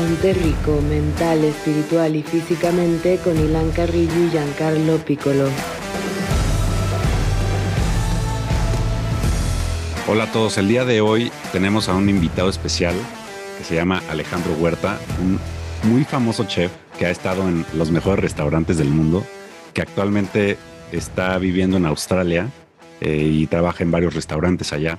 Ponte Rico, mental, espiritual y físicamente con Ilan Carrillo y Giancarlo Piccolo. Hola a todos, el día de hoy tenemos a un invitado especial que se llama Alejandro Huerta, un muy famoso chef que ha estado en los mejores restaurantes del mundo, que actualmente está viviendo en Australia eh, y trabaja en varios restaurantes allá.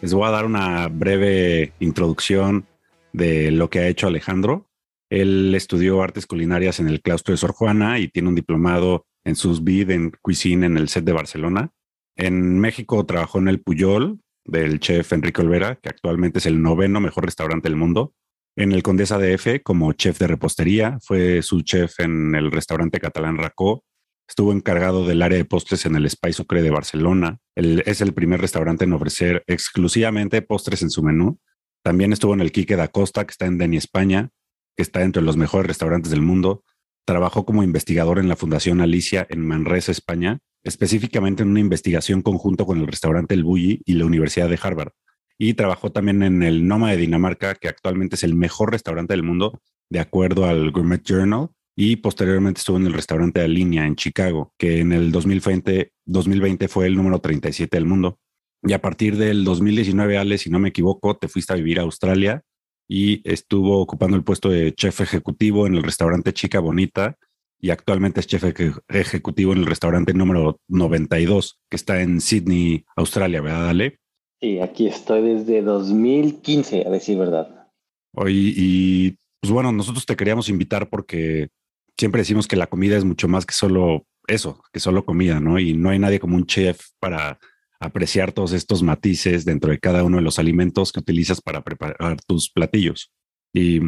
Les voy a dar una breve introducción de lo que ha hecho Alejandro. Él estudió artes culinarias en el claustro de Sor Juana y tiene un diplomado en sus vid en cuisine en el set de Barcelona. En México trabajó en el Puyol del chef Enrique Olvera, que actualmente es el noveno mejor restaurante del mundo. En el Condesa DF como chef de repostería, fue su chef en el restaurante catalán Racó. Estuvo encargado del área de postres en el Spice Sucre de Barcelona. es el primer restaurante en ofrecer exclusivamente postres en su menú también estuvo en el Quique da Costa, que está en Deni, España, que está entre los mejores restaurantes del mundo. Trabajó como investigador en la Fundación Alicia en Manresa, España, específicamente en una investigación conjunto con el restaurante El Bulli y la Universidad de Harvard. Y trabajó también en el Noma de Dinamarca, que actualmente es el mejor restaurante del mundo, de acuerdo al Gourmet Journal. Y posteriormente estuvo en el restaurante de Línea en Chicago, que en el 2020, 2020 fue el número 37 del mundo. Y a partir del 2019, Ale, si no me equivoco, te fuiste a vivir a Australia y estuvo ocupando el puesto de chef ejecutivo en el restaurante Chica Bonita y actualmente es chef ejecutivo en el restaurante número 92 que está en Sydney, Australia, ¿verdad, Ale? Sí, aquí estoy desde 2015, a decir verdad. Hoy, y pues bueno, nosotros te queríamos invitar porque siempre decimos que la comida es mucho más que solo eso, que solo comida, ¿no? Y no hay nadie como un chef para apreciar todos estos matices dentro de cada uno de los alimentos que utilizas para preparar tus platillos. Y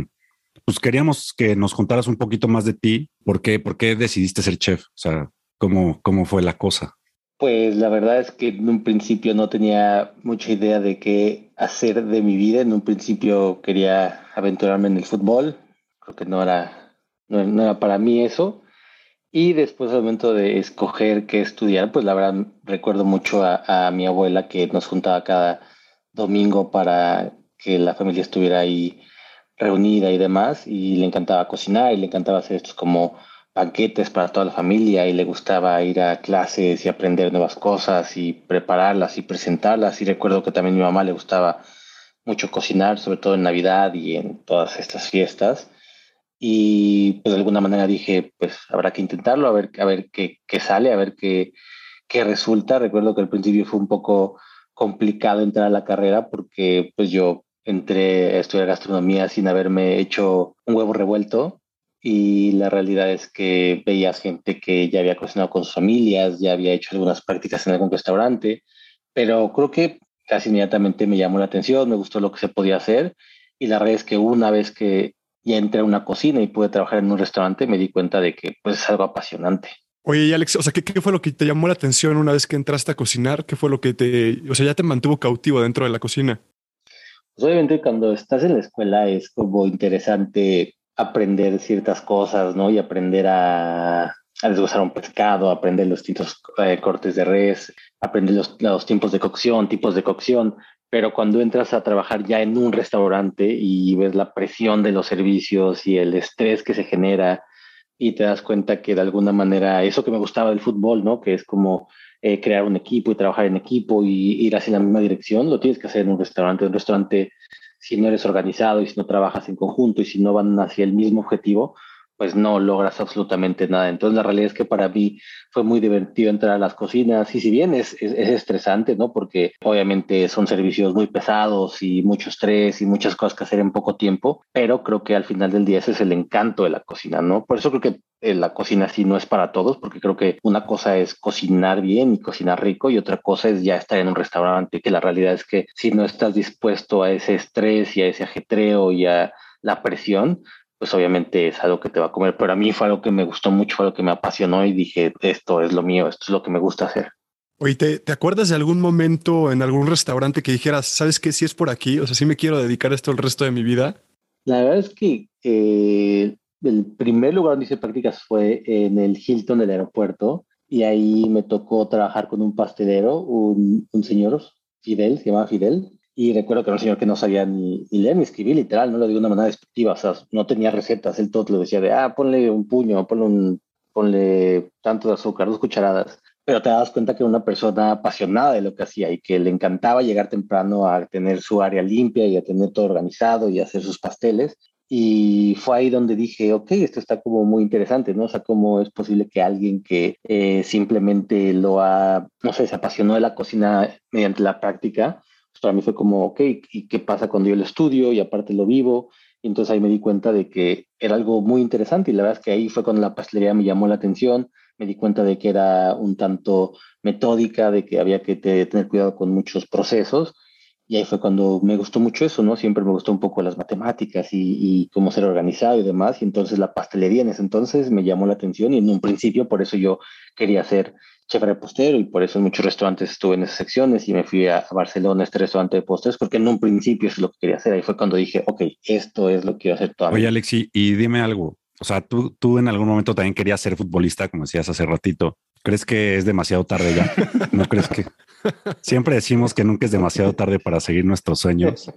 pues queríamos que nos contaras un poquito más de ti. ¿Por qué, por qué decidiste ser chef? O sea, ¿cómo, ¿cómo fue la cosa? Pues la verdad es que en un principio no tenía mucha idea de qué hacer de mi vida. En un principio quería aventurarme en el fútbol. Creo que no era, no era para mí eso. Y después al momento de escoger qué estudiar, pues la verdad recuerdo mucho a, mi abuela que nos juntaba cada domingo para que la familia estuviera ahí reunida y demás, y le encantaba cocinar y le encantaba hacer estos como banquetes para toda la familia y le gustaba ir a clases y aprender nuevas cosas y prepararlas y presentarlas. Y recuerdo que también a mi mamá le gustaba mucho cocinar, sobre todo en Navidad y en todas estas fiestas y pues de alguna manera dije, pues habrá que intentarlo, a ver, a ver qué, sale, a ver qué, qué resulta. Recuerdo que al principio fue un poco complicado entrar a la carrera porque pues yo entré a estudiar gastronomía sin haberme hecho un huevo revuelto y la realidad es que veías gente que ya había cocinado con sus familias, ya había hecho algunas prácticas en algún restaurante, pero creo que casi inmediatamente me llamó la atención, me gustó lo que se podía hacer y la realidad es que una vez que y entré a una cocina y pude trabajar en un restaurante, me di cuenta de que pues, es algo apasionante. Oye, Alex, o sea, ¿qué, ¿qué, fue lo que te llamó la atención una vez que entraste a cocinar? ¿Qué fue lo que te, o sea, ya te mantuvo cautivo dentro de la cocina? Pues obviamente cuando estás en la escuela es como interesante aprender ciertas cosas, ¿no? Y aprender a, a desglosar un pescado, aprender los distintos eh, cortes de res, aprender los, los tiempos de cocción, tipos de cocción, pero cuando entras a trabajar ya en un restaurante y ves la presión de los servicios y el estrés que se genera y te das cuenta que de alguna manera eso que me gustaba del fútbol, ¿no? Que es como eh, crear un equipo y trabajar en equipo y ir hacia la misma dirección, lo tienes que hacer en un restaurante. Un restaurante, si no eres organizado y si no trabajas en conjunto y si no van hacia el mismo objetivo, pues no logras absolutamente nada. Entonces la realidad es que para mí fue muy divertido entrar a las cocinas y si bien es, es, estresante, ¿no? Porque obviamente son servicios muy pesados y mucho estrés y muchas cosas que hacer en poco tiempo, pero creo que al final del día ese es el encanto de la cocina, ¿no? Por eso creo que eh, la cocina sí no es para todos, porque creo que una cosa es cocinar bien y cocinar rico y otra cosa es ya estar en un restaurante, que la realidad es que si no estás dispuesto a ese estrés y a ese ajetreo y a la presión, pues obviamente es algo que te va a comer, pero a mí fue algo que me gustó mucho, fue algo que me apasionó y dije, esto es lo mío, esto es lo que me gusta hacer. Oye, ¿te, ¿te acuerdas de algún momento en algún restaurante que dijeras, sabes que si es por aquí, o sea, sí me quiero dedicar a esto el resto de mi vida? La verdad es que eh, el primer lugar donde hice prácticas fue en el Hilton del aeropuerto y ahí me tocó trabajar con un pastelero, un, un señor, Fidel, se llamaba Fidel, Y recuerdo que era un señor que no sabía ni, leer ni escribir, literal, no lo digo de una manera despectiva, o sea, no tenía recetas, él todo lo decía de, ah, ponle un puño, ponle, un, ponle tanto de azúcar, dos cucharadas. Pero te das cuenta que era una persona apasionada de lo que hacía y que le encantaba llegar temprano a tener su área limpia y a tener todo organizado y hacer sus pasteles. Y fue ahí donde dije, ok, esto está como muy interesante, ¿no? O sea, cómo es posible que alguien que eh, simplemente lo ha, no sé, se apasionó de la cocina mediante la práctica, para mí fue como, ok, ¿y qué pasa cuando yo lo estudio y aparte lo vivo? Y entonces ahí me di cuenta de que era algo muy interesante y la verdad es que ahí fue cuando la pastelería me llamó la atención, me di cuenta de que era un tanto metódica, de que había que tener cuidado con muchos procesos y ahí fue cuando me gustó mucho eso, ¿no? Siempre me gustó un poco las matemáticas y, cómo ser organizado y demás. Y entonces la pastelería en ese entonces me llamó la atención y en un principio por eso yo quería ser chef repostero y por eso en muchos restaurantes estuve en esas secciones y me fui a, Barcelona, a este restaurante de postres, porque en un principio eso es lo que quería hacer. Ahí fue cuando dije, ok, esto es lo que quiero hacer toda Oye, Alexi, y dime algo. O sea, tú, tú en algún momento también querías ser futbolista, como decías hace ratito. ¿Crees que es demasiado tarde ya? ¿No crees que? Siempre decimos que nunca es demasiado tarde para seguir nuestros sueños.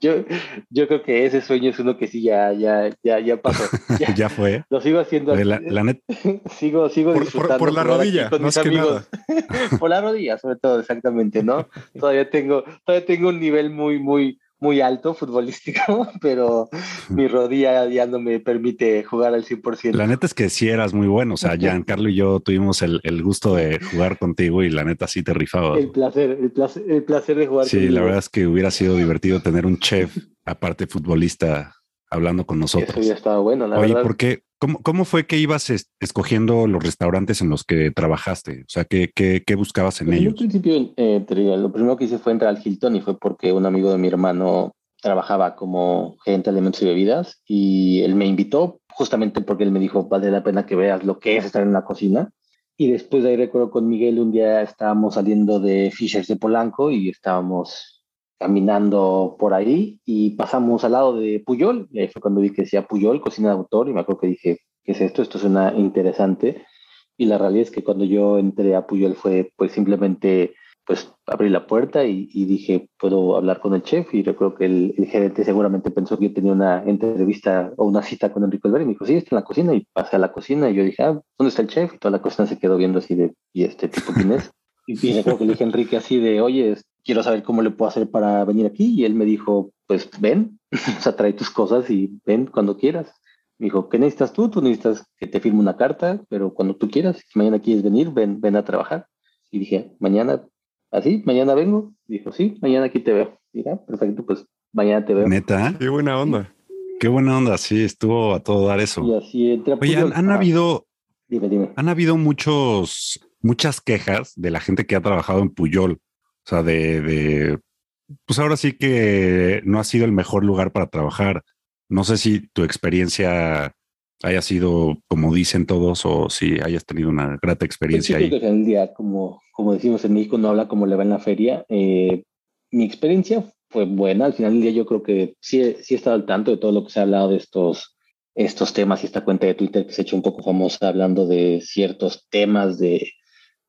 Yo, yo creo que ese sueño es uno que sí ya, ya, ya, ya pasó. Ya, fue. Lo sigo haciendo. La, la sigo, sigo por, disfrutando. Por, la rodilla, con mis amigos. por la rodilla, sobre todo, exactamente, ¿no? Todavía tengo, todavía tengo un nivel muy, muy, muy alto futbolístico, pero mi rodilla ya no me permite jugar al 100%. La neta es que sí eras muy bueno. O sea, Giancarlo y yo tuvimos el, el gusto de jugar contigo y la neta sí te rifabas. El placer, el placer, el placer de jugar. Sí, la verdad es que hubiera sido divertido tener un chef, aparte futbolista, hablando con nosotros. Eso ya estaba bueno, la Oye, ¿por qué? ¿Cómo, ¿Cómo, fue que ibas escogiendo los restaurantes en los que trabajaste? O sea, ¿qué, qué, qué buscabas en pues ellos? En principio, eh, lo primero que hice fue entrar al Hilton y fue porque un amigo de mi hermano trabajaba como gerente de alimentos y bebidas y él me invitó justamente porque él me dijo, vale la pena que veas lo que es estar en la cocina. Y después de ahí recuerdo con Miguel, un día estábamos saliendo de Fishers de Polanco y estábamos caminando por ahí y pasamos al lado de Puyol, y ahí fue cuando vi que decía Puyol, cocina de autor, y me acuerdo que dije, ¿qué es esto? Esto suena interesante. Y la realidad es que cuando yo entré a Puyol fue pues simplemente pues abrí la puerta y, dije, puedo hablar con el chef y recuerdo que el, gerente seguramente pensó que yo tenía una entrevista o una cita con Enrique Olvera y me dijo, sí, está en la cocina y pasé a la cocina y yo dije, ah, ¿dónde está el chef? Y toda la cocina se quedó viendo así de, ¿y este tipo quién es? Y, y recuerdo que le dije a Enrique así de, oye, quiero saber cómo le puedo hacer para venir aquí. Y él me dijo, pues ven, o sea, trae tus cosas y ven cuando quieras. Me dijo, ¿qué necesitas tú? Tú necesitas que te firme una carta, pero cuando tú quieras, si mañana quieres venir, ven, ven a trabajar. Y dije, mañana, así, mañana vengo. dijo, sí, mañana aquí te veo. Mira, perfecto, pues mañana te veo. Neta. Qué buena onda. Qué buena onda, sí, estuvo a todo dar eso. Y así entra. Oye, han, habido, dime, dime. han habido muchos, muchas quejas de la gente que ha trabajado en Puyol o sea, de, pues ahora sí que no ha sido el mejor lugar para trabajar. No sé si tu experiencia haya sido como dicen todos o si hayas tenido una grata pues experiencia ahí. en día, como, como decimos en México, no habla como le va en la feria. Eh, mi experiencia fue buena. Al final del día yo creo que sí, sí he estado al tanto de todo lo que se ha hablado de estos, estos temas y esta cuenta de Twitter que se ha hecho un poco famosa hablando de ciertos temas de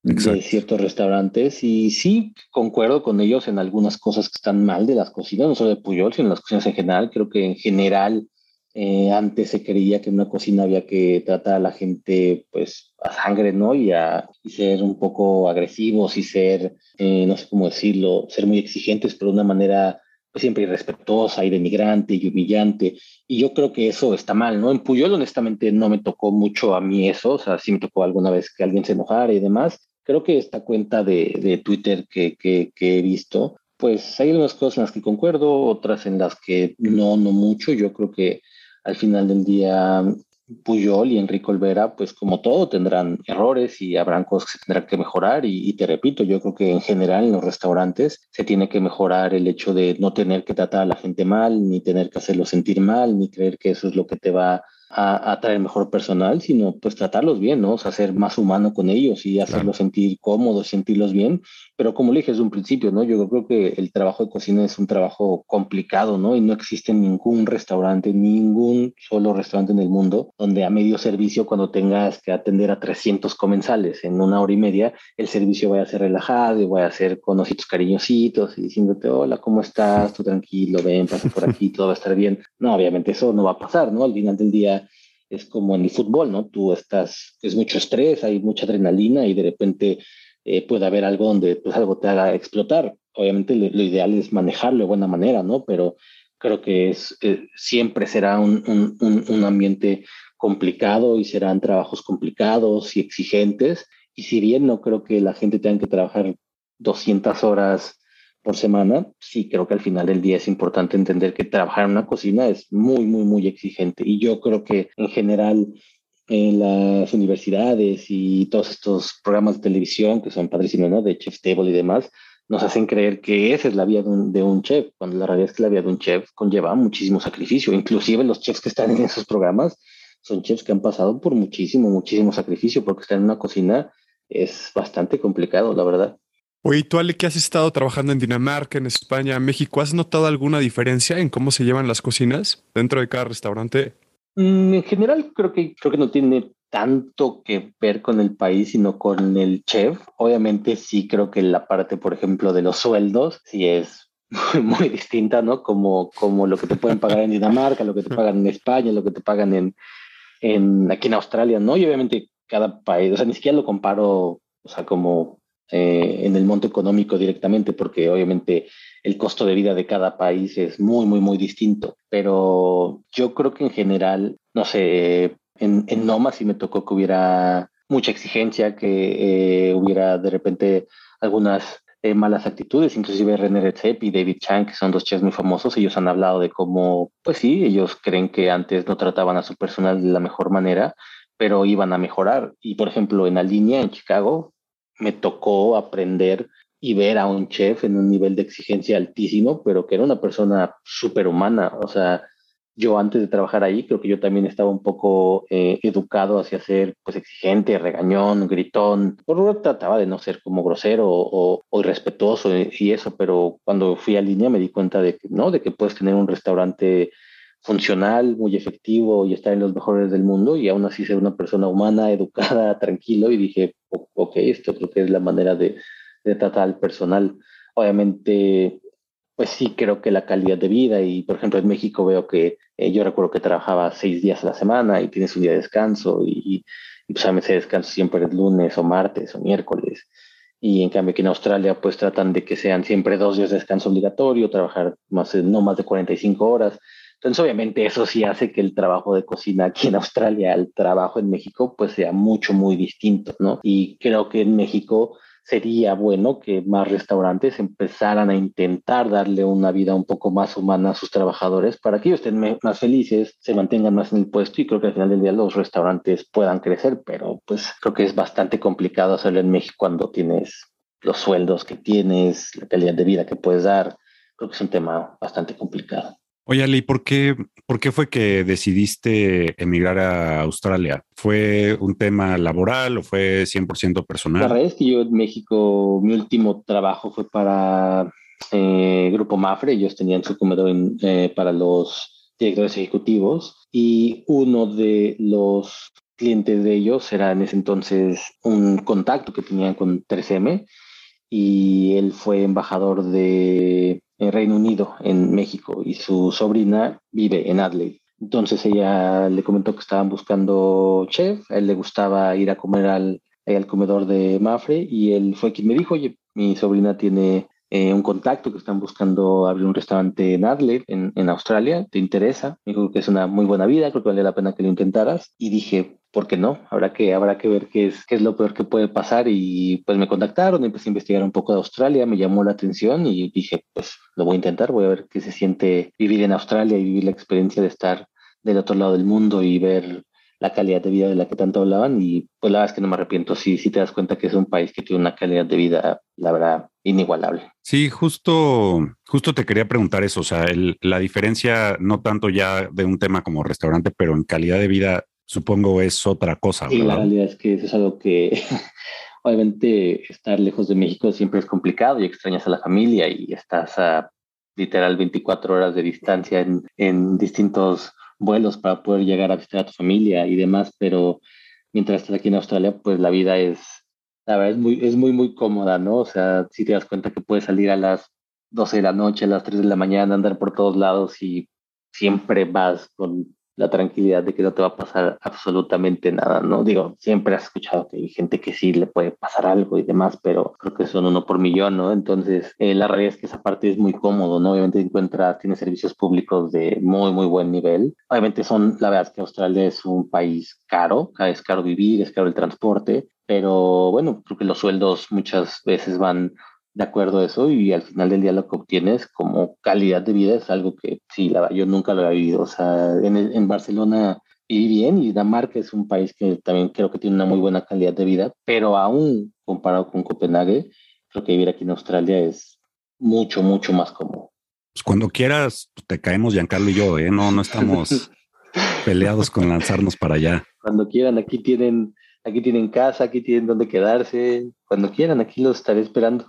de ciertos restaurantes y sí concuerdo con ellos en algunas cosas que están mal de las cocinas, no solo de Puyol, sino en las cocinas en general. Creo que en general eh, antes se creía que en una cocina había que tratar a la gente pues a sangre, ¿no? Y, a, y ser un poco agresivos y ser, eh, no sé cómo decirlo, ser muy exigentes, pero de una manera pues, siempre irrespetuosa y denigrante y humillante. Y yo creo que eso está mal, ¿no? En Puyol honestamente no me tocó mucho a mí eso, o sea, sí me tocó alguna vez que alguien se enojara y demás, creo que esta cuenta de, de Twitter que, que, que, he visto, pues hay unas cosas en las que concuerdo, otras en las que no, no mucho. Yo creo que al final del día Puyol y Enrique Olvera, pues como todo, tendrán errores y habrán cosas que se tendrán que mejorar. Y, y, te repito, yo creo que en general en los restaurantes se tiene que mejorar el hecho de no tener que tratar a la gente mal, ni tener que hacerlo sentir mal, ni creer que eso es lo que te va a, atraer mejor personal, sino pues tratarlos bien, ¿no? O sea, ser más humano con ellos y hacerlos sentir cómodos, sentirlos bien. Pero como le dije desde un principio, ¿no? Yo creo que el trabajo de cocina es un trabajo complicado, ¿no? Y no existe ningún restaurante, ningún solo restaurante en el mundo donde a medio servicio, cuando tengas que atender a 300 comensales en una hora y media, el servicio vaya a ser relajado y vaya a ser con ositos cariñositos y diciéndote, hola, ¿cómo estás? Tú tranquilo, ven, pasa por aquí, todo va a estar bien. No, obviamente eso no va a pasar, ¿no? Al final del día es como en el fútbol, ¿no? Tú estás, es mucho estrés, hay mucha adrenalina y de repente eh, puede haber algo donde pues algo te haga explotar. Obviamente lo, ideal es manejarlo de buena manera, ¿no? Pero creo que es, eh, siempre será un, un, un, ambiente complicado y serán trabajos complicados y exigentes. Y si bien no creo que la gente tenga que trabajar 200 horas por semana, sí creo que al final del día es importante entender que trabajar en una cocina es muy, muy, muy exigente. Y yo creo que en general en las universidades y todos estos programas de televisión que son padrísimos, ¿no? De Chef Table y demás, nos hacen creer que esa es la vida de un, de un, chef, cuando la realidad es que la vida de un chef conlleva muchísimo sacrificio. Inclusive los chefs que están en esos programas son chefs que han pasado por muchísimo, muchísimo sacrificio, porque estar en una cocina es bastante complicado, la verdad. Oye, tú, Ale, que has estado trabajando en Dinamarca, en España, México, ¿has notado alguna diferencia en cómo se llevan las cocinas dentro de cada restaurante? Mm, en general, creo que, creo que no tiene tanto que ver con el país, sino con el chef. Obviamente, sí creo que la parte, por ejemplo, de los sueldos, sí es muy, distinta, ¿no? Como, como lo que te pueden pagar en Dinamarca, lo que te pagan en España, lo que te pagan en aquí en Australia, ¿no? Y obviamente cada país, o sea, ni siquiera lo comparo, o sea, como eh, en el monto económico directamente, porque obviamente el costo de vida de cada país es muy, muy, muy distinto. Pero yo creo que en general, no sé, en, en Noma sí me tocó que hubiera mucha exigencia, que eh, hubiera de repente algunas eh, malas actitudes, inclusive René Recep y David Chang, que son dos chefs muy famosos, ellos han hablado de cómo, pues sí, ellos creen que antes no trataban a su personal de la mejor manera, pero iban a mejorar. Y por ejemplo, en la línea en Chicago, me tocó aprender y ver a un chef en un nivel de exigencia altísimo, pero que era una persona superhumana. O sea, yo antes de trabajar ahí, creo que yo también estaba un poco eh, educado hacia ser pues exigente, regañón, gritón. Por trataba de no ser como grosero o, o, irrespetuoso y eso, pero cuando fui a línea me di cuenta de que no, de que puedes tener un restaurante funcional, muy efectivo y estar en los mejores del mundo y aún así ser una persona humana, educada, tranquilo y dije, ok, esto creo que es la manera de, de tratar al personal. Obviamente, pues sí creo que la calidad de vida y por ejemplo en México veo que eh, yo recuerdo que trabajaba seis días a la semana y tienes un día de descanso y, y pues a veces descanso siempre es lunes o martes o miércoles y en cambio aquí en Australia pues tratan de que sean siempre dos días de descanso obligatorio, trabajar más, no más de 45 horas entonces, obviamente, eso sí hace que el trabajo de cocina aquí en Australia al trabajo en México, pues sea mucho, muy distinto, ¿no? Y creo que en México sería bueno que más restaurantes empezaran a intentar darle una vida un poco más humana a sus trabajadores para que ellos estén más felices, se mantengan más en el puesto y creo que al final del día los restaurantes puedan crecer, pero pues creo que es bastante complicado hacerlo en México cuando tienes los sueldos que tienes, la calidad de vida que puedes dar. Creo que es un tema bastante complicado. Oye, Ali, ¿por qué, ¿por qué fue que decidiste emigrar a Australia? ¿Fue un tema laboral o fue 100% personal? La verdad es que yo en México, mi último trabajo fue para eh, Grupo Mafre. Ellos tenían su comedor eh, para los directores ejecutivos y uno de los clientes de ellos era en ese entonces un contacto que tenían con 3M y él fue embajador de en Reino Unido, en México, y su sobrina vive en Adelaide. Entonces ella le comentó que estaban buscando chef, a él le gustaba ir a comer al, al comedor de Mafre y él fue quien me dijo, oye, mi sobrina tiene eh, un contacto que están buscando abrir un restaurante en Adelaide, en, en, Australia, ¿te interesa? Me dijo que es una muy buena vida, creo que vale la pena que lo intentaras. Y dije, ¿por qué no? Habrá que, habrá que ver qué es, qué es lo peor que puede pasar. Y pues me contactaron, empecé a investigar un poco de Australia, me llamó la atención y dije, pues lo voy a intentar, voy a ver qué se siente vivir en Australia y vivir la experiencia de estar del otro lado del mundo y ver la calidad de vida de la que tanto hablaban y pues la verdad es que no me arrepiento, sí, sí te das cuenta que es un país que tiene una calidad de vida, la verdad, inigualable. Sí, justo, justo te quería preguntar eso, o sea, la diferencia no tanto ya de un tema como restaurante, pero en calidad de vida supongo es otra cosa. Sí, la realidad es que eso es algo que obviamente estar lejos de México siempre es complicado y extrañas a la familia y estás a literal 24 horas de distancia en, en distintos vuelos para poder llegar a visitar a tu familia y demás, pero mientras estás aquí en Australia, pues la vida es, la verdad, es muy, es muy, muy cómoda, ¿no? O sea, si te das cuenta que puedes salir a las 12 de la noche, a las 3 de la mañana, andar por todos lados y siempre vas con la tranquilidad de que no te va a pasar absolutamente nada, ¿no? Digo, siempre has escuchado que hay gente que sí le puede pasar algo y demás, pero creo que son uno por millón, ¿no? Entonces, eh, la realidad es que esa parte es muy cómodo, ¿no? Obviamente encuentras, tiene servicios públicos de muy, muy buen nivel. Obviamente son, la verdad es que Australia es un país caro, es caro vivir, es caro el transporte, pero bueno, creo que los sueldos muchas veces van de acuerdo a eso y al final del día lo que obtienes como calidad de vida es algo que sí, la, yo nunca lo había vivido. O sea, en, en Barcelona viví bien y Dinamarca es un país que también creo que tiene una muy buena calidad de vida, pero aún comparado con Copenhague, creo que vivir aquí en Australia es mucho, mucho más cómodo. Pues cuando quieras, te caemos Giancarlo y yo, ¿eh? No, no estamos peleados con lanzarnos para allá. Cuando quieran, aquí tienen, aquí tienen casa, aquí tienen donde quedarse. Cuando quieran, aquí los estaré esperando.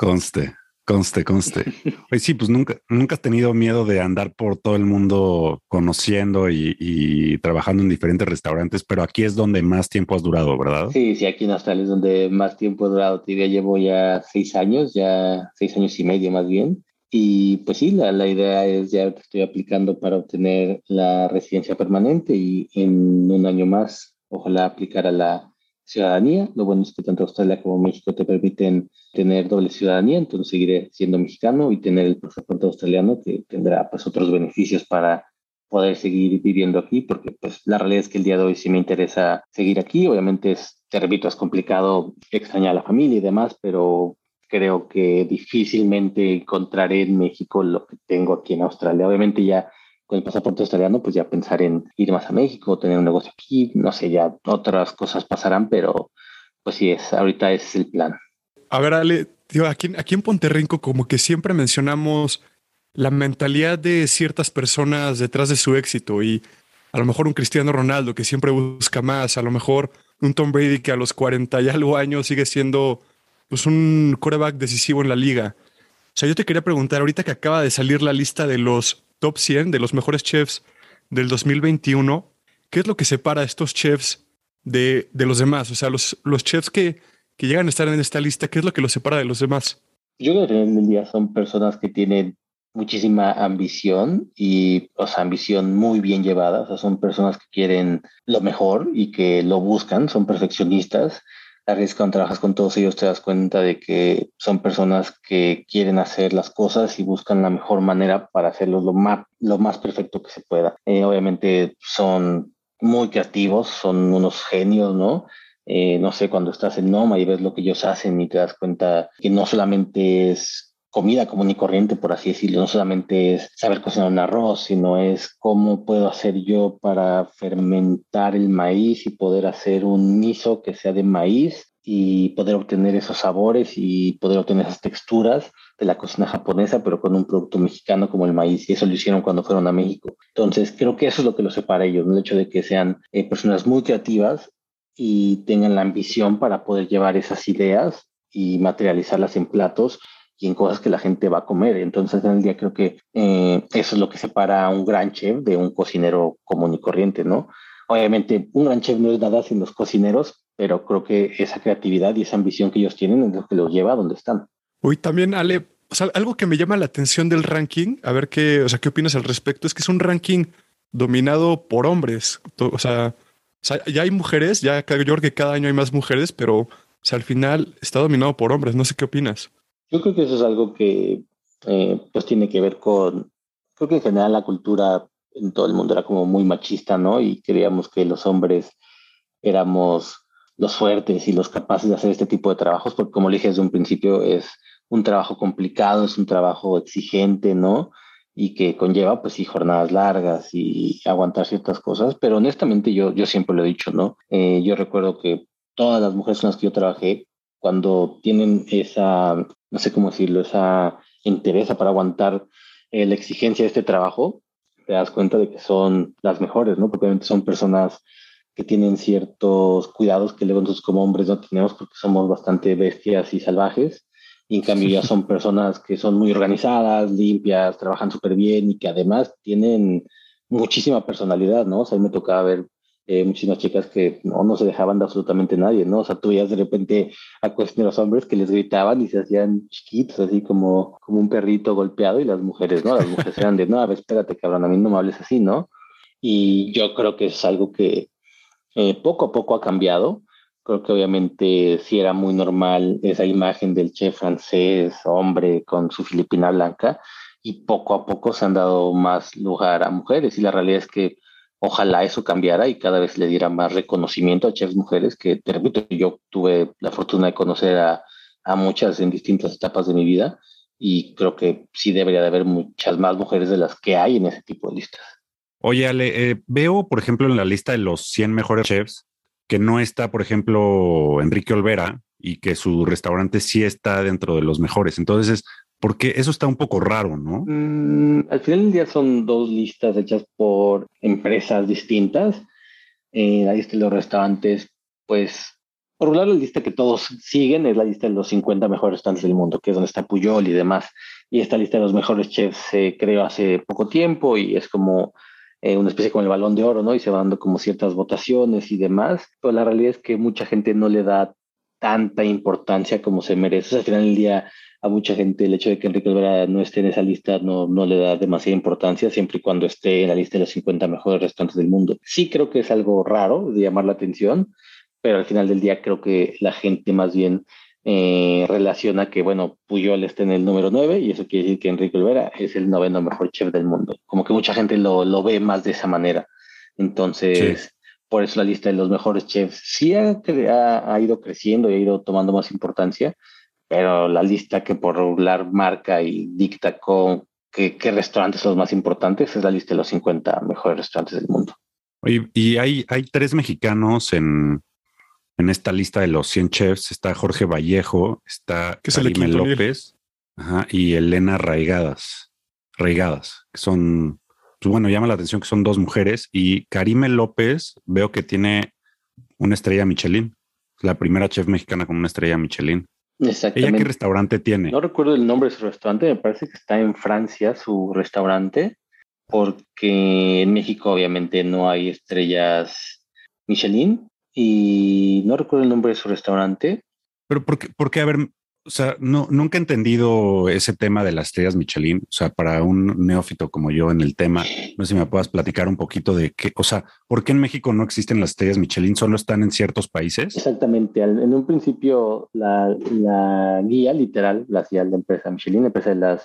Conste, conste, conste. Pues sí, pues nunca, nunca has tenido miedo de andar por todo el mundo conociendo y, trabajando en diferentes restaurantes, pero aquí es donde más tiempo has durado, ¿verdad? Sí, sí, aquí en Australia es donde más tiempo he durado. Te llevo ya seis años, ya seis años y medio más bien. Y pues sí, la, la idea es ya estoy aplicando para obtener la residencia permanente y en un año más, ojalá aplicar a la ciudadanía. Lo bueno es que tanto Australia como México te permiten tener doble ciudadanía, entonces seguiré siendo mexicano y tener el pasaporte australiano que tendrá pues otros beneficios para poder seguir viviendo aquí, porque pues la realidad es que el día de hoy sí me interesa seguir aquí. Obviamente es, te repito, es complicado extrañar a la familia y demás, pero creo que difícilmente encontraré en México lo que tengo aquí en Australia. Obviamente ya con el pasaporte australiano, pues ya pensar en ir más a México, tener un negocio aquí, no sé, ya otras cosas pasarán, pero pues sí, es, ahorita es el plan. A ver, Ale, aquí, aquí en Ponterrinco como que siempre mencionamos la mentalidad de ciertas personas detrás de su éxito y a lo mejor un Cristiano Ronaldo que siempre busca más, a lo mejor un Tom Brady que a los 40 y algo años sigue siendo pues un coreback decisivo en la liga. O sea, yo te quería preguntar, ahorita que acaba de salir la lista de los top 100 de los mejores chefs del 2021, ¿qué es lo que separa a estos chefs de, de los demás? O sea, los, los chefs que, que llegan a estar en esta lista, ¿qué es lo que los separa de los demás? Yo creo que en el día son personas que tienen muchísima ambición y, o sea, ambición muy bien llevada, o sea, son personas que quieren lo mejor y que lo buscan, son perfeccionistas vez cuando trabajas con todos ellos te das cuenta de que son personas que quieren hacer las cosas y buscan la mejor manera para hacerlo lo más, lo más perfecto que se pueda. Eh, obviamente son muy creativos, son unos genios, ¿no? Eh, no sé, cuando estás en Noma y ves lo que ellos hacen y te das cuenta que no solamente es comida común y corriente, por así decirlo. No solamente es saber cocinar un arroz, sino es cómo puedo hacer yo para fermentar el maíz y poder hacer un miso que sea de maíz y poder obtener esos sabores y poder obtener esas texturas de la cocina japonesa, pero con un producto mexicano como el maíz. Y eso lo hicieron cuando fueron a México. Entonces, creo que eso es lo que los separa ellos, el hecho de que sean eh, personas muy creativas y tengan la ambición para poder llevar esas ideas y materializarlas en platos y en cosas que la gente va a comer. Entonces, en el día creo que eh, eso es lo que separa a un gran chef de un cocinero común y corriente, ¿no? Obviamente, un gran chef no es nada sin los cocineros, pero creo que esa creatividad y esa ambición que ellos tienen es lo que los lleva a donde están. Hoy también, Ale, o sea, algo que me llama la atención del ranking, a ver qué, o sea, qué opinas al respecto, es que es un ranking dominado por hombres. O sea, ya hay mujeres, ya creo que cada año hay más mujeres, pero al final está dominado por hombres. No sé qué opinas. Yo creo que eso es algo que eh, pues tiene que ver con, creo que en general la cultura en todo el mundo era como muy machista, ¿no? Y creíamos que los hombres éramos los fuertes y los capaces de hacer este tipo de trabajos, porque como le dije desde un principio, es un trabajo complicado, es un trabajo exigente, ¿no? y que conlleva, pues sí, jornadas largas y aguantar ciertas cosas, pero honestamente yo, yo siempre lo he dicho, ¿no? Eh, yo recuerdo que todas las mujeres con las que yo trabajé, cuando tienen esa, no sé cómo decirlo, esa interés para aguantar eh, la exigencia de este trabajo, te das cuenta de que son las mejores, ¿no? Porque obviamente son personas que tienen ciertos cuidados que luego nosotros como hombres no tenemos porque somos bastante bestias y salvajes. Y en cambio ya son personas que son muy organizadas, limpias, trabajan súper bien y que además tienen muchísima personalidad, ¿no? O sea, a mí me tocaba ver eh, muchísimas chicas que no, no se dejaban de absolutamente nadie, ¿no? O sea, tú de repente a cuestiones los hombres que les gritaban y se hacían chiquitos, así como, como un perrito golpeado y las mujeres, ¿no? Las mujeres eran de, no, a ver, espérate, cabrón, a mí no me hables así, ¿no? Y yo creo que es algo que eh, poco a poco ha cambiado. Creo que obviamente sí era muy normal esa imagen del chef francés, hombre con su filipina blanca, y poco a poco se han dado más lugar a mujeres. Y la realidad es que ojalá eso cambiara y cada vez le diera más reconocimiento a chefs mujeres, que te repito, yo tuve la fortuna de conocer a, a muchas en distintas etapas de mi vida y creo que sí debería de haber muchas más mujeres de las que hay en ese tipo de listas. Oye, Ale, eh, veo, por ejemplo, en la lista de los 100 mejores chefs que no está, por ejemplo, Enrique Olvera y que su restaurante sí está dentro de los mejores. Entonces, porque eso está un poco raro, ¿no? Mm, al final del día son dos listas hechas por empresas distintas. Eh, la lista de los restaurantes, pues, por un lado, la lista que todos siguen es la lista de los 50 mejores restaurantes del mundo, que es donde está Puyol y demás. Y esta lista de los mejores chefs se creó hace poco tiempo y es como eh, una especie como el balón de oro, ¿no? Y se van dando como ciertas votaciones y demás, pero la realidad es que mucha gente no le da tanta importancia como se merece. O sea, al final del día, a mucha gente el hecho de que Enrique Olvera no esté en esa lista no, no le da demasiada importancia, siempre y cuando esté en la lista de los 50 mejores restaurantes del mundo. Sí creo que es algo raro de llamar la atención, pero al final del día creo que la gente más bien eh, relaciona que, bueno, Puyol está en el número 9 y eso quiere decir que Enrique Olvera es el noveno mejor chef del mundo. Como que mucha gente lo, lo ve más de esa manera. Entonces, por eso la lista de los mejores chefs sí ha, ha, ido creciendo y ha ido tomando más importancia, pero la lista que por regular marca y dicta con qué, qué restaurantes son los más importantes es la lista de los 50 mejores restaurantes del mundo. y hay, hay tres mexicanos en, en esta lista de los 100 chefs está Jorge Vallejo, está Karime López y Elena Raigadas. Raigadas, que son, pues bueno, llama la atención que son dos mujeres y Karime López veo que tiene una estrella Michelin, la primera chef mexicana con una estrella Michelin. Exactamente. ¿Ella qué restaurante tiene? No recuerdo el nombre de su restaurante, me parece que está en Francia su restaurante, porque en México obviamente no hay estrellas Michelin, y no recuerdo el nombre de su restaurante. Pero ¿por qué? Porque, a ver, o sea, no, nunca he entendido ese tema de las estrellas Michelin. O sea, para un neófito como yo en el tema, no sé si me puedas platicar un poquito de qué, o sea, ¿por qué en México no existen las estrellas Michelin? ¿Solo están en ciertos países? Exactamente. En un principio, la, guía literal la hacía la empresa Michelin, la empresa de las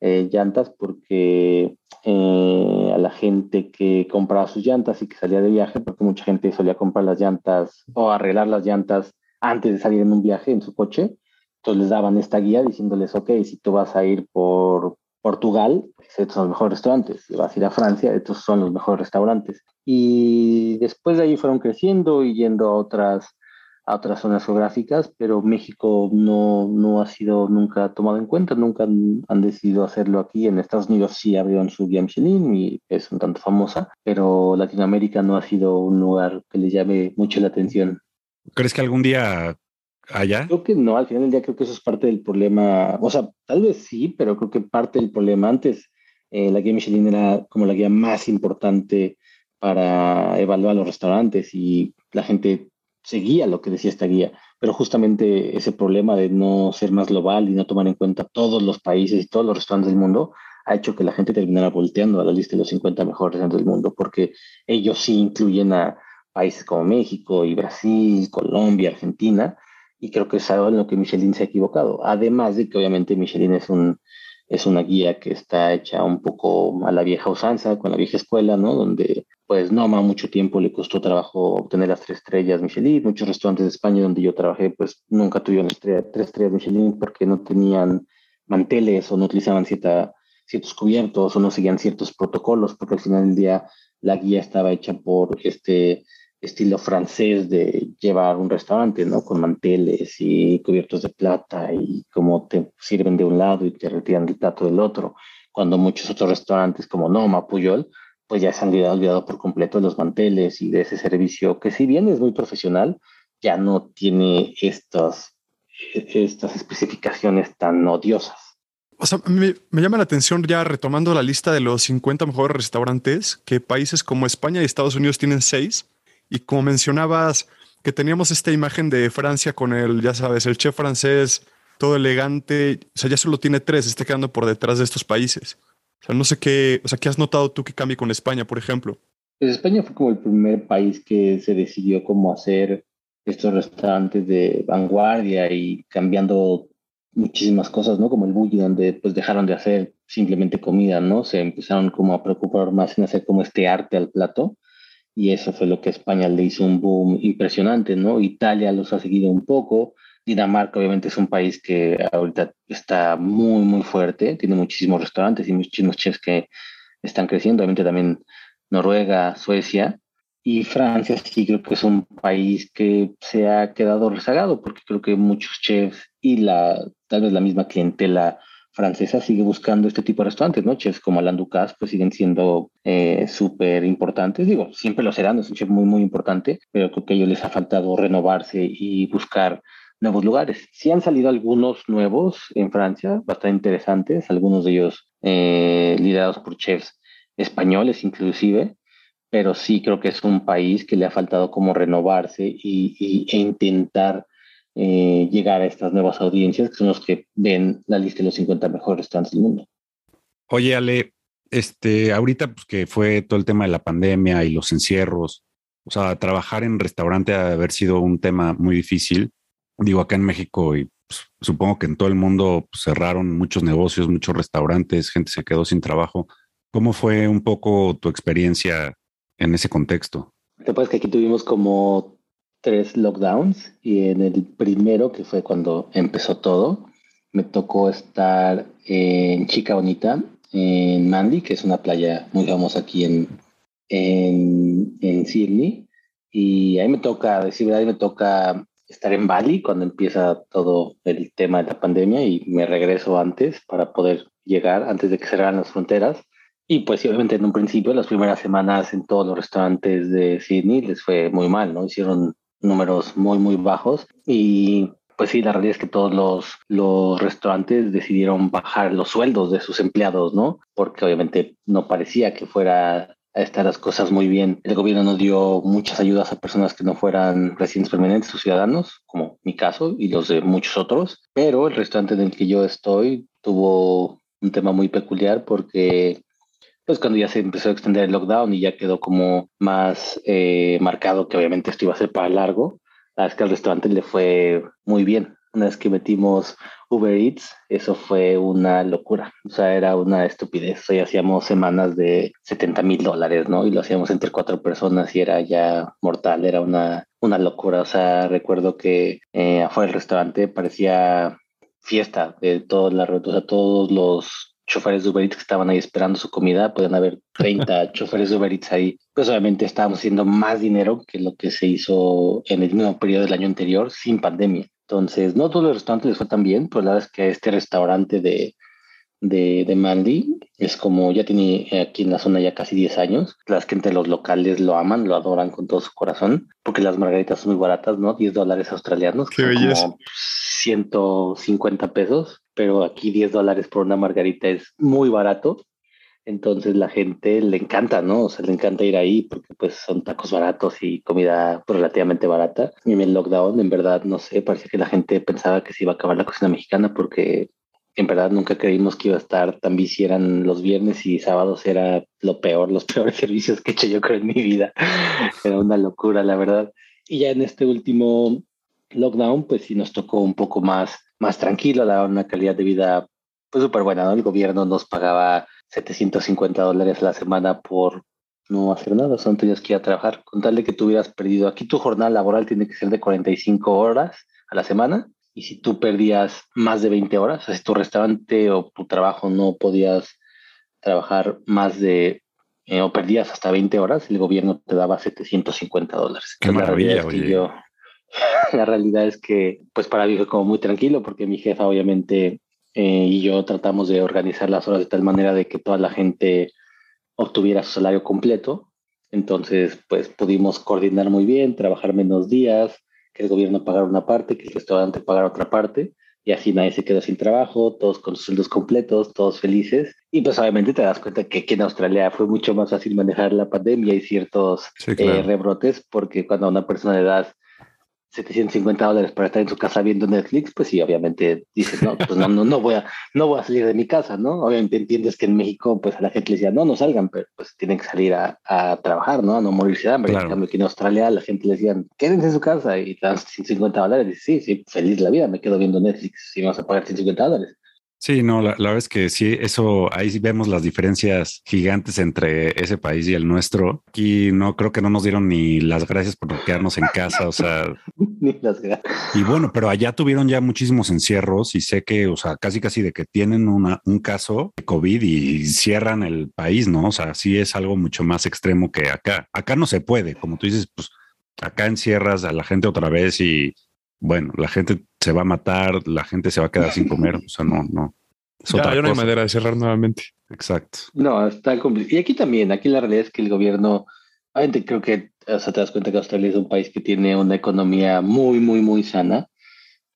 eh, llantas porque eh, a la gente que compraba sus llantas y que salía de viaje, porque mucha gente solía comprar las llantas o arreglar las llantas antes de salir en un viaje en su coche, entonces les daban esta guía diciéndoles, ok, si tú vas a ir por Portugal, pues estos son los mejores restaurantes, si vas a ir a Francia, estos son los mejores restaurantes. Y después de ahí fueron creciendo y yendo a otras a otras zonas geográficas, pero México no, no ha sido nunca tomado en cuenta, nunca han, decidido hacerlo aquí. En Estados Unidos sí abrieron su guía Michelin y es un tanto famosa, pero Latinoamérica no ha sido un lugar que le llame mucho la atención. ¿Crees que algún día haya? Creo que no, al final del día creo que eso es parte del problema, o sea, tal vez sí, pero creo que parte del problema antes, eh, la guía Michelin era como la guía más importante para evaluar los restaurantes y la gente seguía lo que decía esta guía, pero justamente ese problema de no ser más global y no tomar en cuenta todos los países y todos los restaurantes del mundo ha hecho que la gente terminara volteando a la lista de los 50 mejores restaurantes del mundo, porque ellos sí incluyen a países como México y Brasil, Colombia, Argentina, y creo que es algo en lo que Michelin se ha equivocado. Además de que obviamente Michelin es un es una guía que está hecha un poco a la vieja usanza, con la vieja escuela, ¿no? Donde pues no más mucho tiempo le costó trabajo obtener las tres estrellas Michelin. Muchos restaurantes de España donde yo trabajé pues nunca tuvieron estrella, tres estrellas Michelin porque no tenían manteles o no utilizaban cierta, ciertos cubiertos o no seguían ciertos protocolos, porque al final del día la guía estaba hecha por este estilo francés de llevar un restaurante, ¿no? Con manteles y cubiertos de plata y cómo te sirven de un lado y te retiran el plato del otro, cuando muchos otros restaurantes como Noma, Puyol, pues ya se han olvidado por completo de los manteles y de ese servicio que si bien es muy profesional, ya no tiene estas, estas especificaciones tan odiosas. O sea, me, me, llama la atención ya retomando la lista de los 50 mejores restaurantes, que países como España y Estados Unidos tienen seis. Y como mencionabas, que teníamos esta imagen de Francia con el, ya sabes, el chef francés, todo elegante. O sea, ya solo tiene tres, está quedando por detrás de estos países. O sea, no sé qué, o sea, ¿qué has notado tú que cambie con España, por ejemplo? Pues España fue como el primer país que se decidió como hacer estos restaurantes de vanguardia y cambiando muchísimas cosas, ¿no? Como el bully, donde pues dejaron de hacer simplemente comida, ¿no? Se empezaron como a preocupar más en hacer como este arte al plato y eso fue lo que España le hizo un boom impresionante, ¿no? Italia los ha seguido un poco, Dinamarca obviamente es un país que ahorita está muy, muy fuerte, tiene muchísimos restaurantes y muchísimos chefs que están creciendo, obviamente también Noruega, Suecia, y Francia sí creo que es un país que se ha quedado rezagado porque creo que muchos chefs y la tal vez la misma clientela francesa sigue buscando este tipo de restaurantes, ¿no? Chefs como Alain Ducasse pues siguen siendo eh, súper importantes, digo, siempre lo serán, es un chef muy, muy importante, pero creo que ellos les ha faltado renovarse y buscar nuevos lugares. Sí han salido algunos nuevos en Francia, bastante interesantes, algunos de ellos eh, liderados por chefs españoles inclusive, pero sí creo que es un país que le ha faltado como renovarse y, e intentar eh, llegar a estas nuevas audiencias, que son los que ven la lista de los 50 mejores restaurantes del mundo. Oye, Ale, este, ahorita pues, que fue todo el tema de la pandemia y los encierros, o sea, trabajar en restaurante ha haber sido un tema muy difícil. Digo, acá en México y pues, supongo que en todo el mundo pues, cerraron muchos negocios, muchos restaurantes, gente se quedó sin trabajo. ¿Cómo fue un poco tu experiencia en ese contexto? Te que aquí tuvimos como tres lockdowns y en el primero, que fue cuando empezó todo, me tocó estar en Chica Bonita, en Mandy, que es una playa muy famosa aquí en, en, en Sydney. Y ahí me toca, decir verdad, ahí me toca estar en Bali cuando empieza todo el tema de la pandemia y me regreso antes para poder llegar antes de que cerraran las fronteras. Y pues obviamente en un principio, las primeras semanas en todos los restaurantes de Sydney les fue muy mal, ¿no? Hicieron números muy, muy bajos y pues sí, la realidad es que todos los, los restaurantes decidieron bajar los sueldos de sus empleados, ¿no? Porque obviamente no parecía que fuera a estar las cosas muy bien. El gobierno nos dio muchas ayudas a personas que no fueran residentes permanentes o ciudadanos, como mi caso y los de muchos otros, pero el restaurante en el que yo estoy tuvo un tema muy peculiar porque pues cuando ya se empezó a extender el lockdown y ya quedó como más eh, marcado que obviamente esto iba a ser para largo, la verdad es que al restaurante le fue muy bien. Una vez que metimos Uber Eats, eso fue una locura. O sea, era una estupidez. Hoy hacíamos semanas de 70 mil dólares, ¿no? Y lo hacíamos entre cuatro personas y era ya mortal, era una, una locura. O sea, recuerdo que eh, afuera del restaurante parecía fiesta de todos la, o sea, todos los choferes de Uber Eats que estaban ahí esperando su comida, pueden haber 30 choferes de Uber Eats ahí. Pues obviamente estábamos haciendo más dinero que lo que se hizo en el mismo periodo del año anterior sin pandemia. Entonces, no todos los restaurantes les fue tan bien, pero la verdad es que este restaurante de, de, de Mandy es como ya tiene aquí en la zona ya casi 10 años. Las que entre los locales lo aman, lo adoran con todo su corazón, porque las margaritas son muy baratas, ¿no? 10 dólares australianos, Qué belleza. como 150 pesos pero aquí 10 dólares por una margarita es muy barato. Entonces la gente le encanta, ¿no? O sea, le encanta ir ahí porque pues son tacos baratos y comida pues, relativamente barata. Y en el lockdown, en verdad, no sé, parecía que la gente pensaba que se iba a acabar la cocina mexicana porque en verdad nunca creímos que iba a estar tan bici, eran los viernes y sábados era lo peor, los peores servicios que he hecho yo creo en mi vida. Era una locura, la verdad. Y ya en este último lockdown, pues sí nos tocó un poco más más tranquilo, daba una calidad de vida pues súper buena, ¿no? El gobierno nos pagaba 750 dólares a la semana por no hacer nada, son tenías que ir a trabajar, con tal de que tú hubieras perdido, aquí tu jornada laboral tiene que ser de 45 horas a la semana, y si tú perdías más de 20 horas, si tu restaurante o tu trabajo no podías trabajar más de eh, o perdías hasta 20 horas, el gobierno te daba 750 dólares. Qué maravilla, la realidad es que, pues para mí fue como muy tranquilo porque mi jefa obviamente eh, y yo tratamos de organizar las horas de tal manera de que toda la gente obtuviera su salario completo. Entonces, pues pudimos coordinar muy bien, trabajar menos días, que el gobierno pagara una parte, que el restaurante pagara otra parte, y así nadie se quedó sin trabajo, todos con sus sueldos completos, todos felices. Y pues obviamente te das cuenta que aquí en Australia fue mucho más fácil manejar la pandemia y ciertos eh, rebrotes, porque cuando una persona de edad 750 dólares para estar en su casa viendo Netflix, pues sí, obviamente dices, no, pues no, no, no, voy a, no voy a salir de mi casa, ¿no? Obviamente entiendes que en México, pues a la gente le decía, no, no salgan, pero pues tienen que salir a, a trabajar, ¿no? A no morirse de hambre. En cambio, aquí en Australia la gente le decían, quédense en su casa y te dan 150 dólares. Y sí, sí, feliz la vida, me quedo viendo Netflix si vas a pagar 150 dólares. Sí, no, la, verdad es que sí, eso ahí sí vemos las diferencias gigantes entre ese país y el nuestro. Aquí no creo que no nos dieron ni las gracias por quedarnos en casa, o sea. ni las gracias. Y bueno, pero allá tuvieron ya muchísimos encierros y sé que, o sea, casi casi de que tienen una, un caso de COVID y cierran el país, ¿no? O sea, sí es algo mucho más extremo que acá. Acá no se puede, como tú dices, pues acá encierras a la gente otra vez y bueno, la gente se va a matar, la gente se va a quedar sin comer, o sea, no, no. ya, no hay manera de cerrar nuevamente. Exacto. No, está complicado. Y aquí también, aquí la realidad es que el gobierno, obviamente creo que, o sea, te das cuenta que Australia es un país que tiene una economía muy, muy, muy sana.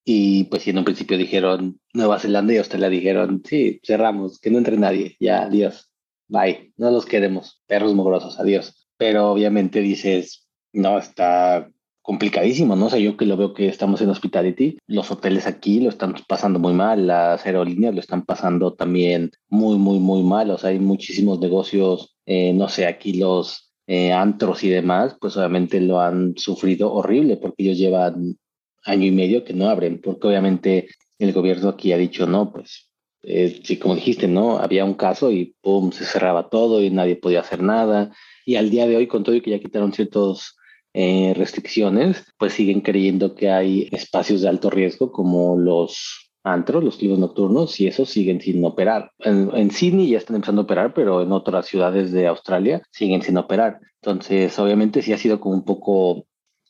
Y pues si en un principio dijeron Nueva Zelanda y Australia dijeron, sí, cerramos, que no entre nadie, ya, adiós, bye, no los queremos, perros mugrosos, adiós. Pero obviamente dices, no, está complicadísimo, ¿no? O sea, yo que lo veo que estamos en Hospitality, los hoteles aquí lo están pasando muy mal, las aerolíneas lo están pasando también muy, muy, muy mal, o sea, hay muchísimos negocios, eh, no sé, aquí los eh, antros y demás, pues obviamente lo han sufrido horrible porque ellos llevan año y medio que no abren, porque obviamente el gobierno aquí ha dicho, no, pues eh, sí, como dijiste, ¿no? Había un caso y pum, se cerraba todo y nadie podía hacer nada. Y al día de hoy, con todo y que ya quitaron ciertos eh, restricciones, pues siguen creyendo que hay espacios de alto riesgo como los antros, los clubes nocturnos, y esos siguen sin operar. En, Sydney ya están empezando a operar, pero en otras ciudades de Australia siguen sin operar. Entonces, obviamente sí ha sido como un poco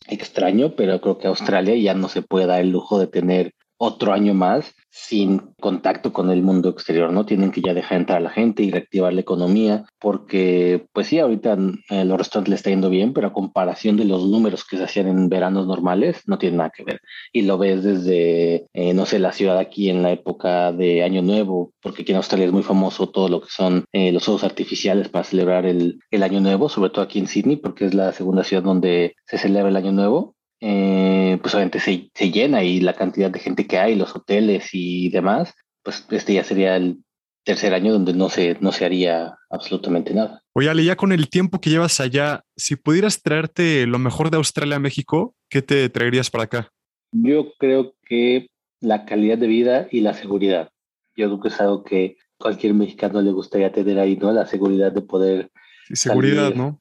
extraño, pero creo que Australia ya no se puede dar el lujo de tener otro año más sin contacto con el mundo exterior, ¿no? Tienen que ya dejar entrar a la gente y reactivar la economía, porque pues sí, ahorita eh, los restaurantes le está yendo bien, pero a comparación de los números que se hacían en veranos normales, no tiene nada que ver. Y lo ves desde, eh, no sé, la ciudad aquí en la época de Año Nuevo, porque aquí en Australia es muy famoso todo lo que son eh, los juegos artificiales para celebrar el, el Año Nuevo, sobre todo aquí en Sydney, porque es la segunda ciudad donde se celebra el Año Nuevo eh, pues obviamente se, se, llena y la cantidad de gente que hay, los hoteles y demás, pues este ya sería el tercer año donde no se, no se haría absolutamente nada. Oye, Ale, ya con el tiempo que llevas allá, si pudieras traerte lo mejor de Australia a México, ¿qué te traerías para acá? Yo creo que la calidad de vida y la seguridad. Yo creo que es algo que cualquier mexicano le gustaría tener ahí, ¿no? La seguridad de poder. seguridad, ¿no?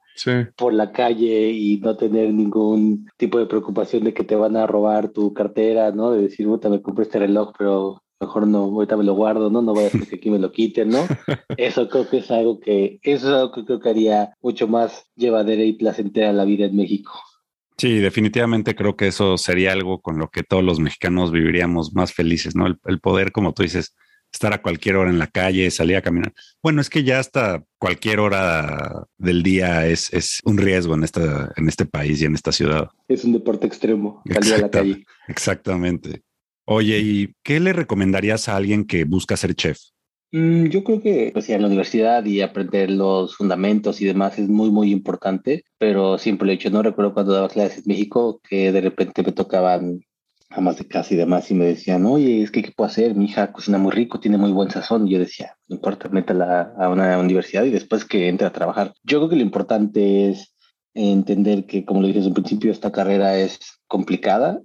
Por la calle y no tener ningún tipo de preocupación de que te van a robar tu cartera, ¿no? De decir, puta, me compré este reloj, pero mejor no, ahorita me lo guardo, ¿no? No voy a hacer que aquí me lo quiten, ¿no? Eso creo que es algo que, eso es algo que creo que haría mucho más llevadera y placentera la vida en México. Sí, definitivamente creo que eso sería algo con lo que todos los mexicanos viviríamos más felices, ¿no? el poder, como tú dices, estar a cualquier hora en la calle, salir a caminar. Bueno, es que ya hasta cualquier hora del día es, es un riesgo en, esta, en este país y en esta ciudad. Es un deporte extremo, salir a la calle. Exactamente. Oye, ¿y qué le recomendarías a alguien que busca ser chef? Mm, yo creo que pues, en la universidad y aprender los fundamentos y demás es muy, muy importante, pero siempre lo he dicho, no recuerdo cuando daba clases en México que de repente me tocaban más de casa y demás, y me decían, oye, es que ¿qué puedo hacer? Mi hija cocina muy rico, tiene muy buen sazón. Y yo decía, no importa, métala a una universidad y después que entre a trabajar. Yo creo que lo importante es entender que, como lo dije desde un principio, esta carrera es complicada,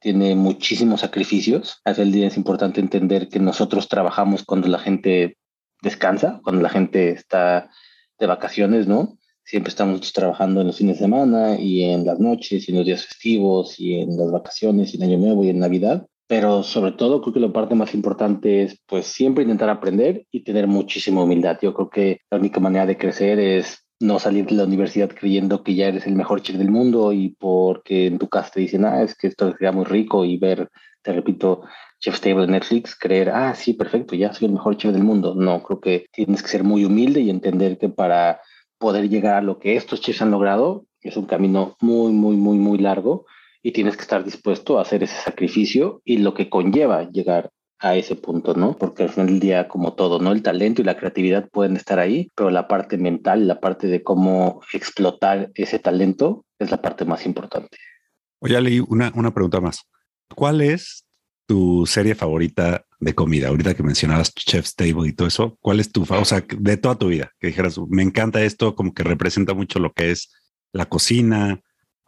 tiene muchísimos sacrificios. Hace el día es importante entender que nosotros trabajamos cuando la gente descansa, cuando la gente está de vacaciones, ¿no? Siempre estamos trabajando en los fines de semana y en las noches y en los días festivos y en las vacaciones y en Año Nuevo y en Navidad. pero sobre todo creo que la parte más importante es pues siempre intentar aprender y tener muchísima humildad. Yo creo que la única manera de crecer es no salir de la universidad creyendo que ya eres el mejor chef del mundo y porque en tu casa te dicen, ah, es que esto sería muy rico y ver, te repito, Chef Stable en Netflix, creer, ah, sí, perfecto, ya soy el mejor chef del mundo. No, creo que tienes que ser muy humilde y entender que para poder llegar a lo que estos chefs han logrado es un camino muy, muy, muy, muy largo y tienes que estar dispuesto a hacer ese sacrificio y lo que conlleva llegar a ese punto, ¿no? Porque al final del día, como todo, ¿no? El talento y la creatividad pueden estar ahí, pero la parte mental, la parte de cómo explotar ese talento es la parte más importante. Oye, leí una, una pregunta más. ¿Cuál es tu serie favorita de comida? Ahorita que mencionabas Chef's Table y todo eso, ¿cuál es tu, o sea, de toda tu vida? Que dijeras, me encanta esto, como que representa mucho lo que es la cocina,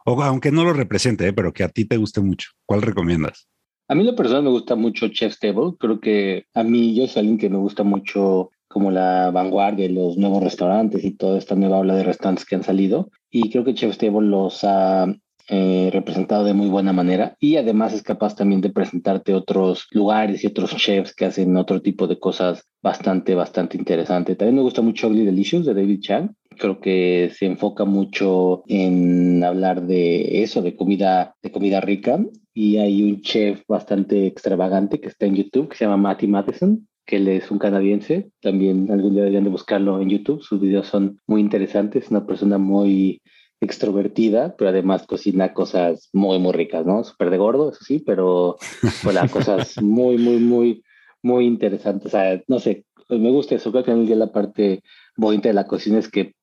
o aunque no lo represente, ¿eh? pero que a ti te guste mucho. ¿Cuál recomiendas? A mí la persona me gusta mucho Chef's Table. Creo que a mí yo soy alguien que me gusta mucho como la vanguardia, los nuevos restaurantes y toda esta nueva ola de restaurantes que han salido. Y creo que Chef's Table los ha eh, representado de muy buena manera y además es capaz también de presentarte otros lugares y otros chefs que hacen otro tipo de cosas bastante, bastante interesante. También me gusta mucho Ugly Delicious de David Chang creo que se enfoca mucho en hablar de eso, de comida, de comida rica. Y hay un chef bastante extravagante que está en YouTube, que se llama Matty Madison, que él es un canadiense. También algún día deberían de buscarlo en YouTube. Sus videos son muy interesantes. Una persona muy extrovertida, pero además cocina cosas muy, muy ricas, ¿no? Súper de gordo, eso sí, pero las cosas muy, muy, muy, muy interesantes. O sea, no sé, me gusta eso. Creo que al final día la parte bonita de la cocina es que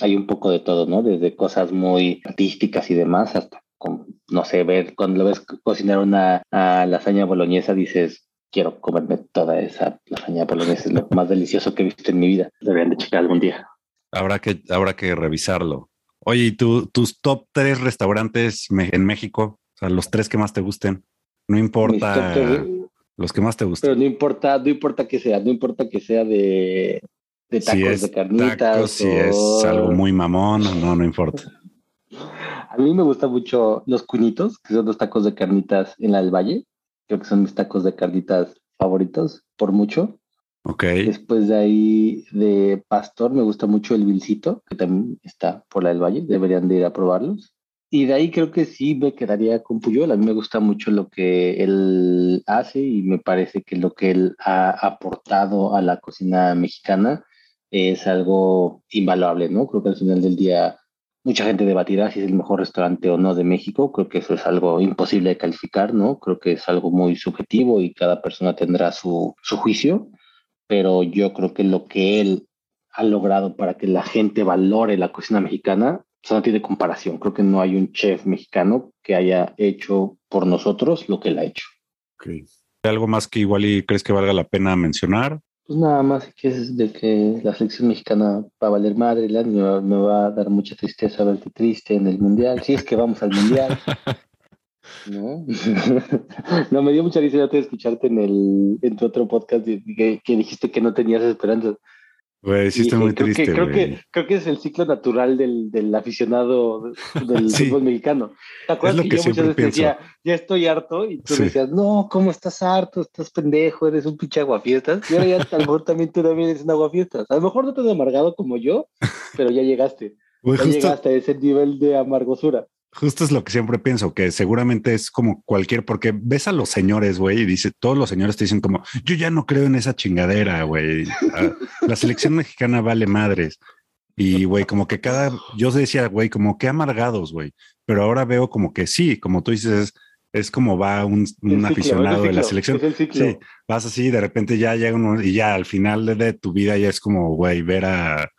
hay un poco de todo, ¿no? Desde cosas muy artísticas y demás hasta, con, no sé, ver, cuando lo ves cocinar una lasaña boloñesa, dices, quiero comerme toda esa lasaña boloñesa, es lo más delicioso que he visto en mi vida. Deberían de checar algún día. Habrá que, habrá que revisarlo. Oye, ¿y tus top tres restaurantes en México? O sea, los tres que más te gusten. No importa los que más te gusten. Pero no importa, no importa que sea, no importa que sea de, de tacos de carnitas. Si es algo muy mamón, no, no importa. A mí me gustan mucho los cuñitos, que son los tacos de carnitas en la del Valle. Creo que son mis tacos de carnitas favoritos, por mucho. Ok. Después de ahí, de pastor, me gusta mucho el Vilcito, que también está por la del Valle. Deberían de ir a probarlos. Y de ahí creo que sí me quedaría con Puyol. A mí me gusta mucho lo que él hace y me parece que lo que él ha aportado a la cocina mexicana es algo invaluable, ¿no? Creo que al final del día mucha gente debatirá si es el mejor restaurante o no de México. Creo que eso es algo imposible de calificar, ¿no? Creo que es algo muy subjetivo y cada persona tendrá su, su juicio, pero yo creo que lo que él ha logrado para que la gente valore la cocina mexicana, eso no tiene comparación. Creo que no hay un chef mexicano que haya hecho por nosotros lo que él ha hecho. Okay. ¿Algo más que igual y crees que valga la pena mencionar? Pues nada más que es de que la selección mexicana va a valer madre, me, me va a dar mucha tristeza verte triste en el mundial, si es que vamos al mundial. ¿No? no, me dio mucha risa de escucharte en el en tu otro podcast que, que dijiste que no tenías esperanzas. Güey, sí está muy creo triste. Que, creo, que, creo que es el ciclo natural del, del aficionado del fútbol mexicano. ¿Te acuerdas que, yo muchas veces decía, ya estoy harto? Y tú decías, no, ¿cómo estás harto? Estás pendejo, eres un pinche aguafiestas. Y ahora ya a lo mejor también tú también eres un aguafiestas. A lo mejor no te has amargado como yo, pero ya llegaste. ya llegaste a ese nivel de amargosura justo es lo que siempre pienso, que seguramente es como cualquier, porque ves a los señores, güey, y dice, todos los señores te dicen como, yo ya no creo en esa chingadera, güey. Ah, la selección mexicana vale madres. Y, güey, como que cada, yo decía, güey, como que amargados, güey. Pero ahora veo como que sí, como tú dices, es como va un, aficionado de la selección. Sí, vas así, de repente ya llega uno y ya al final de tu vida ya es como, güey, ver a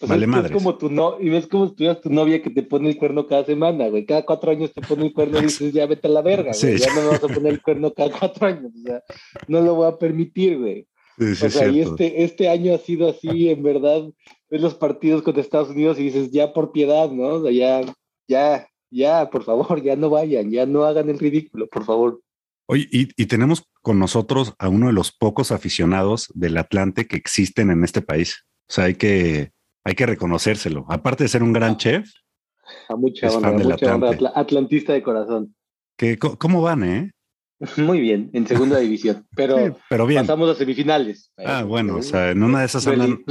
vale madre. como tu no, y ves como si tuvieras tu novia que te pone el cuerno cada semana, güey. Cada cuatro años te pone el cuerno y dices, ya vete a la verga, güey. Ya no me vas a poner el cuerno cada cuatro años. O sea, no lo voy a permitir, güey. o sea, y este, este año ha sido así, en verdad, ves los partidos contra Estados Unidos y dices, ya por piedad, ¿no? O sea, ya, ya, ya, por favor, ya no vayan, ya no hagan el ridículo, por favor. Oye, y, y, tenemos con nosotros a uno de los pocos aficionados del Atlante que existen en este país. O sea, hay que, hay que reconocérselo. Aparte de ser un gran chef, a mucha onda, mucha atlantista de corazón. ¿Cómo van, eh? Muy bien, en segunda división, pero, pero bien. pasamos a semifinales. Ah, bueno, o sea, en una de esas andan...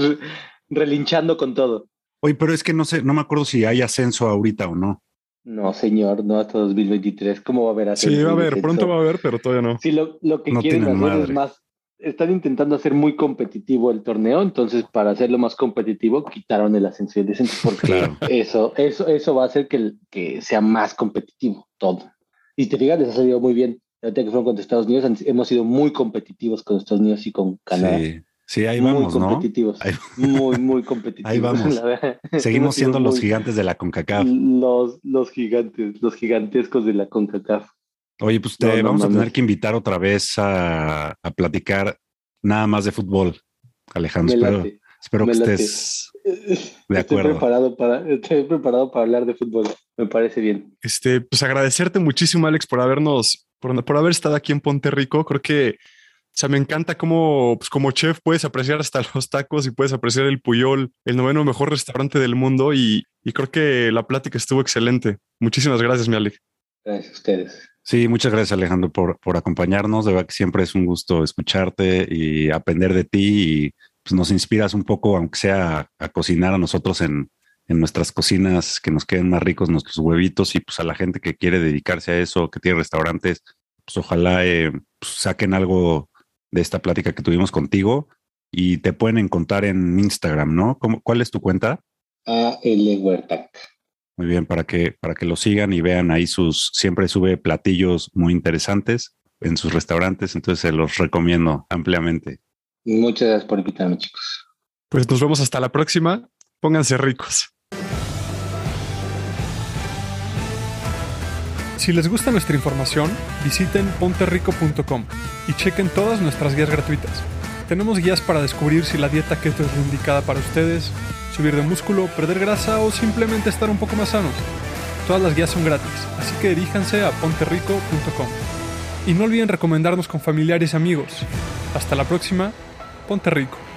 Relinchando con todo. Oye, pero es que no sé, no me acuerdo si hay ascenso ahorita o no. No, señor, no hasta 2023. ¿Cómo va a haber ascenso? Sí, va a haber, pronto va a haber, pero todavía no. Sí, lo, lo que quieren hacer es más. Están intentando hacer muy competitivo el torneo, entonces para hacerlo más competitivo quitaron el ascenso y el descenso, porque eso, eso, eso va a hacer que, que sea más competitivo todo. Y te fijas, les ha salido muy bien. Ahorita que fueron contra Estados Unidos, hemos sido muy competitivos con Estados Unidos y con Canadá. Sí. Sí, ahí vamos, muy competitivos, Muy, muy competitivos. Ahí vamos. Seguimos siendo los gigantes de la CONCACAF. Los, los gigantes, los gigantescos de la CONCACAF. Oye, pues te vamos a tener que invitar otra vez a, a, platicar nada más de fútbol, Alejandro. Espero, espero que estés de acuerdo. Estoy preparado, para, estoy preparado para hablar de fútbol. Me parece bien. Este, pues agradecerte muchísimo, Alex, por habernos, por, por haber estado aquí en Ponte Rico. Creo que o sea, me encanta cómo, pues como chef puedes apreciar hasta los tacos y puedes apreciar el Puyol, el noveno mejor restaurante del mundo y, creo que la plática estuvo excelente. Muchísimas gracias, mi Ale. Gracias a ustedes. Sí, muchas gracias Alejandro por, por acompañarnos. De verdad que siempre es un gusto escucharte y aprender de ti y pues, nos inspiras un poco, aunque sea a, cocinar a nosotros en, en, nuestras cocinas, que nos queden más ricos nuestros huevitos y pues a la gente que quiere dedicarse a eso, que tiene restaurantes, pues ojalá eh, pues, saquen algo de esta plática que tuvimos contigo y te pueden encontrar en Instagram, ¿no? ¿Cuál es tu cuenta? AL Huerta. Muy bien, para que, para que lo sigan y vean ahí sus, siempre sube platillos muy interesantes en sus restaurantes, entonces se los recomiendo ampliamente. Muchas gracias por invitarme, chicos. Pues nos vemos hasta la próxima. Pónganse ricos. Si les gusta nuestra información, visiten ponterrico.com y chequen todas nuestras guías gratuitas. Tenemos guías para descubrir si la dieta keto es la indicada para ustedes, subir de músculo, perder grasa o simplemente estar un poco más sanos. Todas las guías son gratis, así que diríjanse a ponterrico.com. Y no olviden recomendarnos con familiares y amigos. Hasta la próxima, Ponte Rico.